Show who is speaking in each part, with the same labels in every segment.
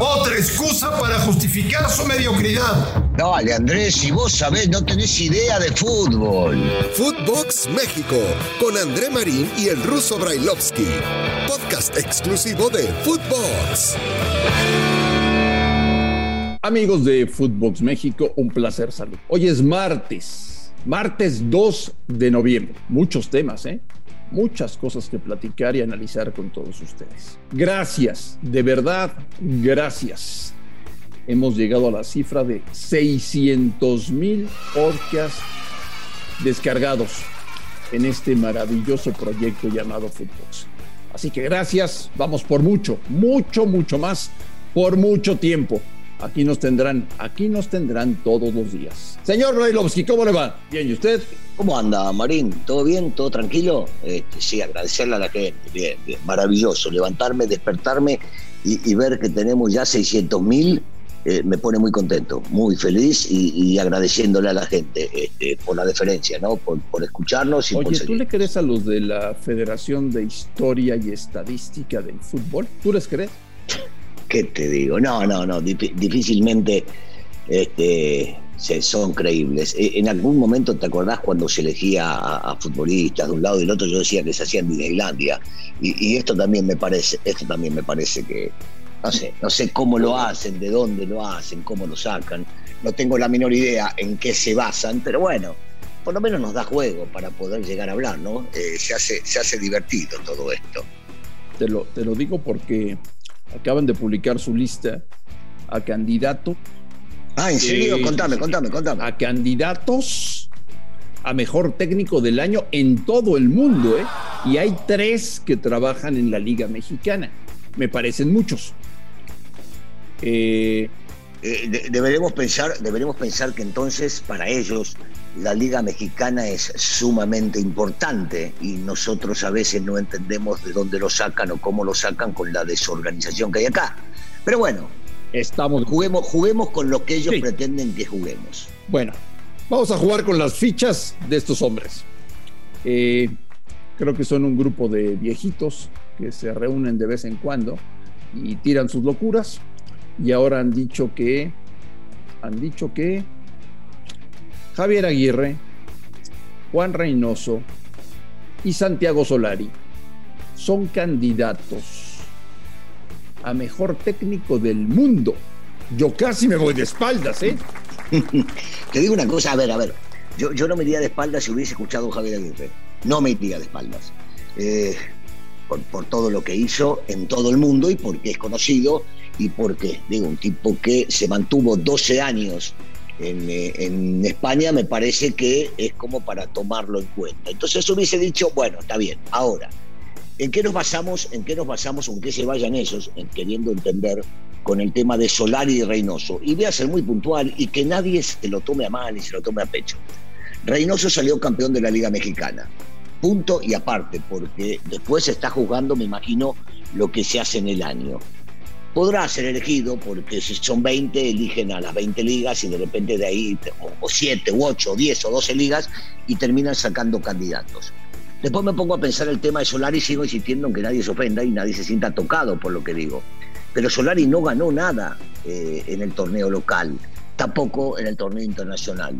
Speaker 1: Otra excusa para justificar su mediocridad.
Speaker 2: Dale, Andrés, si vos sabés, no tenés idea de fútbol.
Speaker 3: Footbox México, con André Marín y el ruso Brailovsky. Podcast exclusivo de Footbox.
Speaker 4: Amigos de Footbox México, un placer salud. Hoy es martes, martes 2 de noviembre. Muchos temas, ¿eh? Muchas cosas que platicar y analizar con todos ustedes. Gracias, de verdad, gracias. Hemos llegado a la cifra de 600 mil podcasts descargados en este maravilloso proyecto llamado Footbox. Así que gracias, vamos por mucho, mucho, mucho más, por mucho tiempo. Aquí nos tendrán, aquí nos tendrán todos los días. Señor Brailovsky, ¿cómo le va? Bien, ¿y usted?
Speaker 2: ¿Cómo anda, Marín? ¿Todo bien? ¿Todo tranquilo? Este, sí, agradecerle a la gente. Bien, bien. Maravilloso. Levantarme, despertarme y, ver que tenemos ya 600 mil eh, me pone muy contento, muy feliz y, agradeciéndole a la gente este, por la deferencia, ¿no? Por, escucharnos y
Speaker 4: Oye,
Speaker 2: por
Speaker 4: ¿tú le crees a los de la Federación de Historia y Estadística del Fútbol? ¿Tú les crees?
Speaker 2: ¿Qué te digo? No, no, no, difícilmente este, son creíbles. E, en algún momento, ¿te acordás cuando se elegía a, futbolistas de un lado y del otro? Yo decía que se hacían en Disneylandia. Y, esto también me parece, esto también me parece que, no sé, no sé cómo lo hacen, de dónde lo hacen, cómo lo sacan. No tengo la menor idea en qué se basan, pero bueno, por lo menos nos da juego para poder llegar a hablar, ¿no? Eh, se, hace, se hace divertido todo esto.
Speaker 4: Te lo, te lo digo porque acaban de publicar su lista a candidato.
Speaker 2: Ah, ¿en serio? contame, contame, contame.
Speaker 4: A candidatos a mejor técnico del año en todo el mundo, ¿eh? Y hay tres que trabajan en la Liga Mexicana. Me parecen muchos.
Speaker 2: Eh, eh, deberemos, pensar, deberemos pensar que entonces para ellos la Liga Mexicana es sumamente importante y nosotros a veces no entendemos de dónde lo sacan o cómo lo sacan con la desorganización que hay acá. Pero bueno,
Speaker 4: Estamos...
Speaker 2: juguemos, juguemos con lo que ellos pretenden que juguemos.
Speaker 4: Bueno, vamos a jugar con las fichas de estos hombres. Eh, creo que son un grupo de viejitos que se reúnen de vez en cuando y tiran sus locuras y ahora han dicho que han dicho que Javier Aguirre, Juan Reynoso y Santiago Solari son candidatos a mejor técnico del mundo. Yo casi me voy de espaldas, ¿eh?
Speaker 2: Te digo una cosa, a ver, a ver. Yo, yo no me iría de espaldas si hubiese escuchado a Javier Aguirre. No me iría de espaldas. Eh, por, por, todo lo que hizo en todo el mundo y porque es conocido y porque, digo, un tipo que se mantuvo 12 años eh, en, España me parece que es como para tomarlo en cuenta. Entonces hubiese dicho, bueno, está bien, ahora, ¿en qué nos basamos? ¿En qué nos basamos? Aunque se vayan esos, en queriendo entender con el tema de Solari y Reynoso. Y voy a ser muy puntual y que nadie se lo tome a mal y se lo tome a pecho. Reynoso salió campeón de la Liga Mexicana. Punto y aparte, porque después se está jugando, me imagino, lo que se hace en el año podrá ser elegido porque si son 20 eligen a las 20 ligas y de repente de ahí o, 7 u 8 o 10 o 12 ligas y terminan sacando candidatos. Después me pongo a pensar el tema de Solari y sigo insistiendo en que nadie se ofenda y nadie se sienta tocado por lo que digo. Pero Solari no ganó nada eh, en el torneo local, tampoco en el torneo internacional.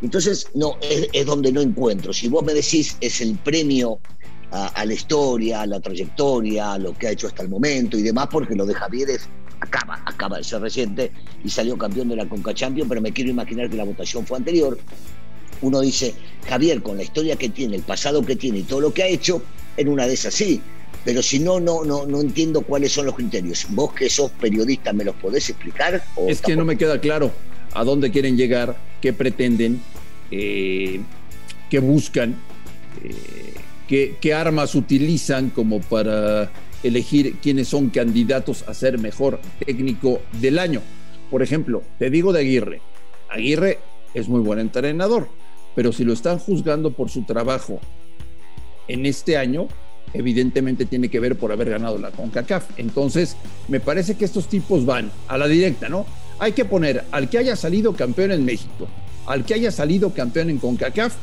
Speaker 2: Entonces, no, es, es donde no encuentro. Si vos me decís es el premio a, la historia, a la trayectoria, a lo que ha hecho hasta el momento y demás, porque lo de Javier es, acaba, acaba de ser reciente y salió campeón de la Conca Champions, pero me quiero imaginar que la votación fue anterior. Uno dice, Javier, con la historia que tiene, el pasado que tiene y todo lo que ha hecho, en una de esas sí. Pero si no, no, no, no entiendo cuáles son los criterios. Vos que sos periodista, ¿me los podés explicar?
Speaker 4: es que no me queda claro a dónde quieren llegar, qué pretenden, eh, qué buscan. Eh, qué, armas utilizan como para elegir quiénes son candidatos a ser mejor técnico del año. Por ejemplo, te digo de Aguirre. Aguirre es muy buen entrenador, pero si lo están juzgando por su trabajo en este año, evidentemente tiene que ver por haber ganado la CONCACAF. Entonces, me parece que estos tipos van a la directa, ¿no? Hay que poner al que haya salido campeón en México, al que haya salido campeón en CONCACAF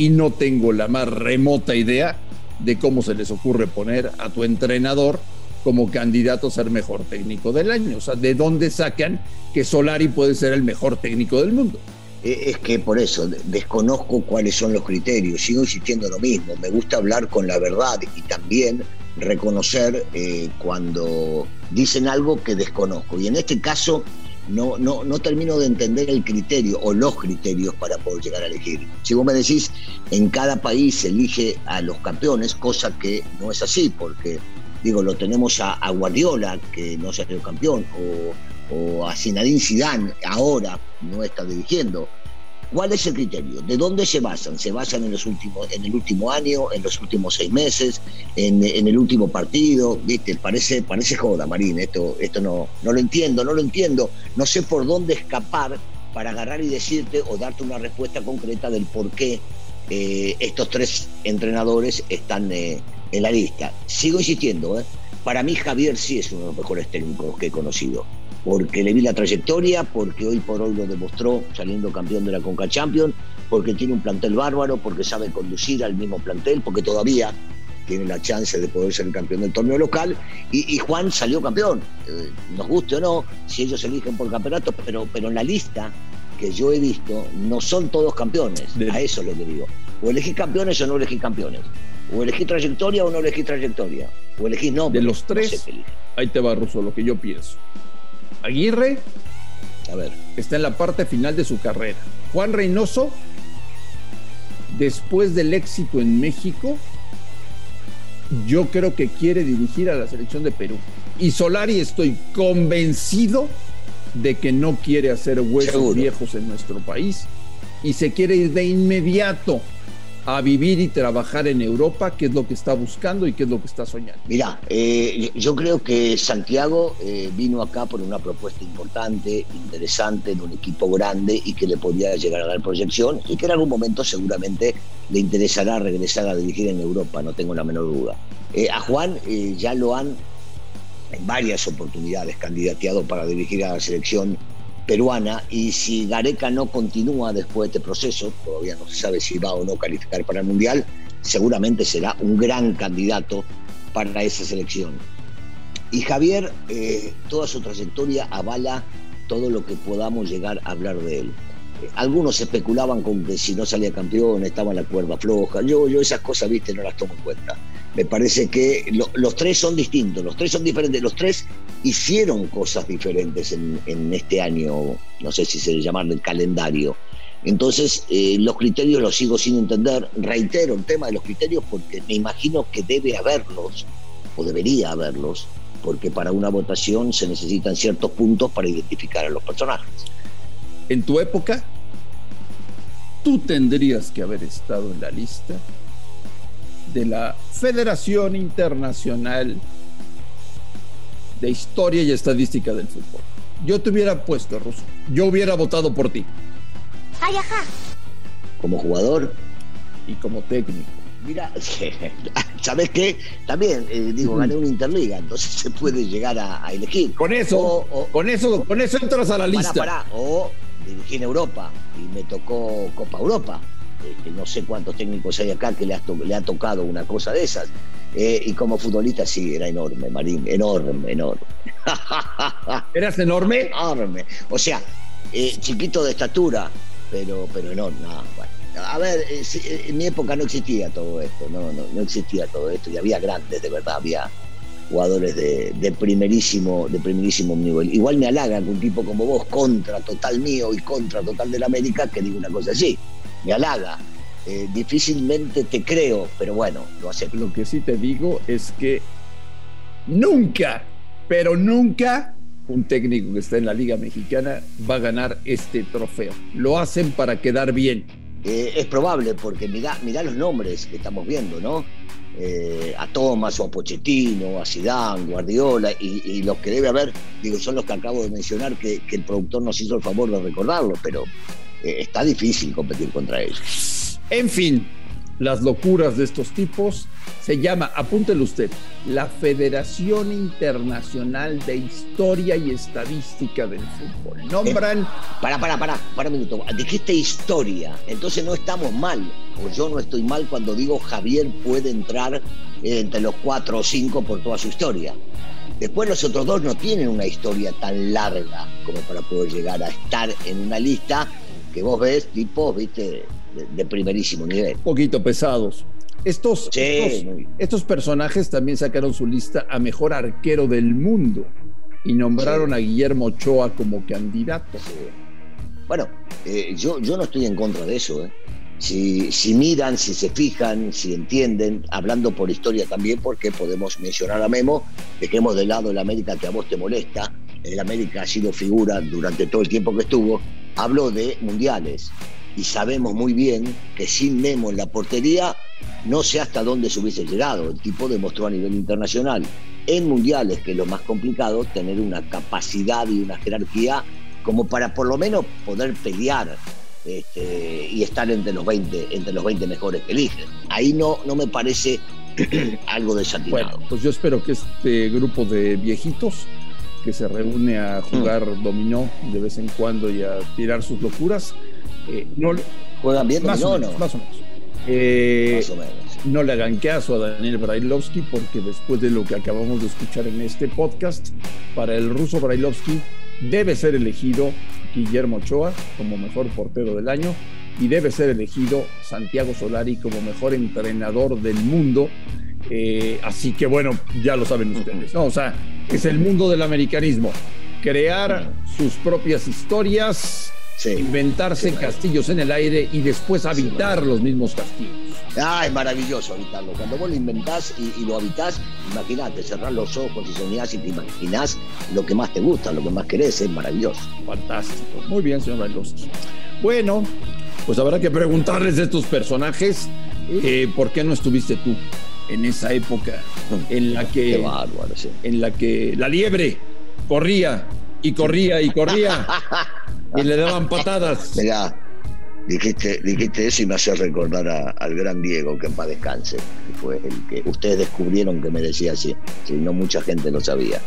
Speaker 4: y no tengo la más remota idea de cómo se les ocurre poner a tu entrenador como candidato a ser mejor técnico del año. O sea, ¿de dónde sacan que Solari puede ser el mejor técnico del mundo?
Speaker 2: Eh, es que por eso desconozco cuáles son los criterios, sigo insistiendo lo mismo, me gusta hablar con la verdad y también reconocer eh, cuando dicen algo que desconozco. Y en este caso no, no, no termino de entender el criterio o los criterios para poder llegar a elegir. Si vos me decís, en cada país se elige a los campeones, cosa que no es así, porque digo, lo tenemos a, Guardiola, que no salió campeón, o, o a Zinedine Zidane, ahora no está dirigiendo. ¿Cuál es el criterio? ¿De dónde se basan? ¿Se basan en, los últimos, en el último año, en los últimos seis meses, en, el último partido? ¿Viste? Parece, parece joda, Marín. Esto, esto no, no lo entiendo, no lo entiendo. No sé por dónde escapar para agarrar y decirte o darte una respuesta concreta del por qué eh, estos tres entrenadores están eh, en la lista. Sigo insistiendo, ¿eh? para mí Javier sí es uno de los mejores técnicos que he conocido porque le vi la trayectoria, porque hoy por hoy lo demostró saliendo campeón de la Conca Champions, porque tiene un plantel bárbaro, porque sabe conducir al mismo plantel, porque todavía tiene la chance de poder ser el campeón del torneo local. Y, Juan salió campeón, eh, nos guste o no, si ellos eligen por campeonato, pero, pero en la lista que yo he visto no son todos campeones, a eso lo que digo. O elegís campeones o no elegís campeones. O elegís trayectoria o no elegís trayectoria. O elegís no.
Speaker 4: De los tres, ahí te va, Russo, lo que yo pienso. Aguirre a ver. está en la parte final de su carrera. Juan Reynoso, después del éxito en México, yo creo que quiere dirigir a la selección de Perú. Y Solari estoy convencido de que no quiere hacer huesos viejos en nuestro país y se quiere ir de inmediato a vivir y trabajar en Europa, qué es lo que está buscando y qué es lo que está soñando.
Speaker 2: Mira, eh, yo creo que Santiago eh, vino acá por una propuesta importante, interesante, de un equipo grande y que le podía llegar a dar proyección y que en algún momento seguramente le interesará regresar a dirigir en Europa, no tengo la menor duda. Eh, a Juan ya lo han en varias oportunidades candidateado para dirigir a la selección peruana y si Gareca no continúa después de este proceso, todavía no se sabe si va o no calificar para el Mundial, seguramente será un gran candidato para esa selección. Y Javier, eh, toda su trayectoria avala todo lo que podamos llegar a hablar de él. algunos especulaban con que si no salía campeón estaba la cuerda floja. Yo, yo esas cosas, viste, no las tomo en cuenta. Me parece que los tres son distintos, los tres son diferentes, los tres hicieron cosas diferentes en, este año, no sé si se le llama el calendario. Entonces, eh, los criterios los sigo sin entender. Reitero el tema de los criterios porque me imagino que debe haberlos, o debería haberlos, porque para una votación se necesitan ciertos puntos para identificar a los personajes.
Speaker 4: En tu época, tú tendrías que haber estado en la lista de la Federación Internacional de Historia y Estadística del Fútbol. Yo te hubiera puesto, Russo. Yo hubiera votado por ti.
Speaker 2: Ay, ajá. Como jugador.
Speaker 4: Y como técnico.
Speaker 2: Mira, ¿sabes qué? También, eh, digo, gané una Interliga, entonces se puede llegar a, elegir.
Speaker 4: Con eso, con eso, con eso entras a la lista.
Speaker 2: O dirigí en Europa y me tocó Copa Europa. Este, no sé cuántos técnicos hay acá que le ha, le ha tocado una cosa de esas. Eh, y como futbolista sí, era enorme, Marín, enorme, enorme.
Speaker 4: ¿Eras enorme?
Speaker 2: Enorme. O sea, eh, chiquito de estatura, pero, pero enorme. A ver, eh, en mi época no existía todo esto, no, no, no existía todo esto, y había grandes, de verdad, había jugadores de, de, primerísimo, de primerísimo nivel. Igual me halaga que un tipo como vos, contra total mío y contra total del América, que diga una cosa así me halaga. Eh, difícilmente te creo, pero bueno, lo acepto.
Speaker 4: Lo que sí te digo es que nunca, pero nunca un técnico que está en la Liga Mexicana va a ganar este trofeo. Lo hacen para quedar bien.
Speaker 2: Eh, es probable, porque mira, mira los nombres que estamos viendo, ¿no? Eh, a Thomas o a Pochettino, a Zidane, Guardiola, y, los que debe haber, digo, son los que acabo de mencionar que, que el productor nos hizo el favor de recordarlo, pero eh, está difícil competir contra ellos.
Speaker 4: En fin, las locuras de estos tipos se llama, apúntelo usted, la Federación Internacional de Historia y Estadística del Fútbol. Nombran.
Speaker 2: Eh, para, para, para, para un minuto. Dijiste historia, entonces no estamos mal. O yo no estoy mal cuando digo Javier puede entrar entre los cuatro o cinco por toda su historia. Después los otros dos no tienen una historia tan larga como para poder llegar a estar en una lista que vos ves tipos, viste, de, primerísimo nivel. Un
Speaker 4: poquito pesados. Estos, estos, personajes también sacaron su lista a mejor arquero del mundo y nombraron a Guillermo Ochoa como candidato.
Speaker 2: Bueno, eh, yo, yo no estoy en contra de eso. ¿eh? Si, si, miran, si se fijan, si entienden, hablando por historia también, porque podemos mencionar a Memo, dejemos de lado el América que a vos te molesta, el América ha sido figura durante todo el tiempo que estuvo, hablo de mundiales y sabemos muy bien que sin Memo en la portería no sé hasta dónde se hubiese llegado. El tipo demostró a nivel internacional en mundiales, que es lo más complicado, tener una capacidad y una jerarquía como para por lo menos poder pelear este, y estar entre los 20, entre los 20 mejores que eligen. Ahí no, no me parece algo desatinado.
Speaker 4: Bueno, pues yo espero que este grupo de viejitos que se reúne a jugar mm. dominó de vez en cuando y a tirar sus locuras,
Speaker 2: eh, no, ¿Juegan bien
Speaker 4: más
Speaker 2: o
Speaker 4: menos, Más o menos. Eh, no le hagan caso a Daniel Brailovsky porque después de lo que acabamos de escuchar en este podcast, para el ruso Brailovsky debe ser elegido Guillermo Ochoa como mejor portero del año y debe ser elegido Santiago Solari como mejor entrenador del mundo. Eh, así que bueno, ya lo saben ustedes, ¿no? O sea, es el mundo del americanismo. Crear sus propias historias, inventarse castillos en el aire y después habitar los mismos castillos.
Speaker 2: Ah, es maravilloso habitarlo. Cuando vos lo inventás y, lo habitás, imagínate, cerrar los ojos y soñás y te imaginás lo que más te gusta, lo que más querés, es maravilloso.
Speaker 4: Fantástico. Muy bien, señor Bailos. Bueno, pues habrá que preguntarles de estos personajes, eh, ¿por qué no estuviste tú en esa época en la que, en la que la liebre corría y corría y corría y le daban patadas.
Speaker 2: Mirá, dijiste, dijiste eso y me hace recordar al gran Diego, que en paz descanse, que fue el que ustedes descubrieron que me decía así, si no mucha gente lo sabía.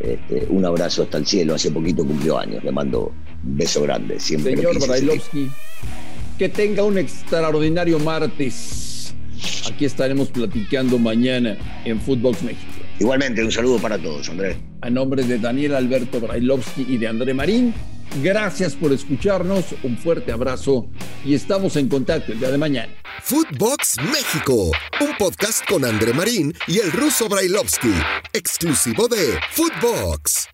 Speaker 2: Este, un abrazo hasta el cielo, hace poquito cumplió años, le mando un beso grande. Siempre
Speaker 4: Señor Brailovsky, que tenga un extraordinario martes. Aquí estaremos platicando mañana en Footbox México.
Speaker 2: Igualmente, un saludo para todos, Andrés.
Speaker 4: A nombre de Daniel Alberto Brailovsky y de André Marín, Gracias por escucharnos, un fuerte abrazo y estamos en contacto el día de mañana.
Speaker 3: Footbox México, un podcast con André Marín y el ruso Brailovsky, exclusivo de Footbox.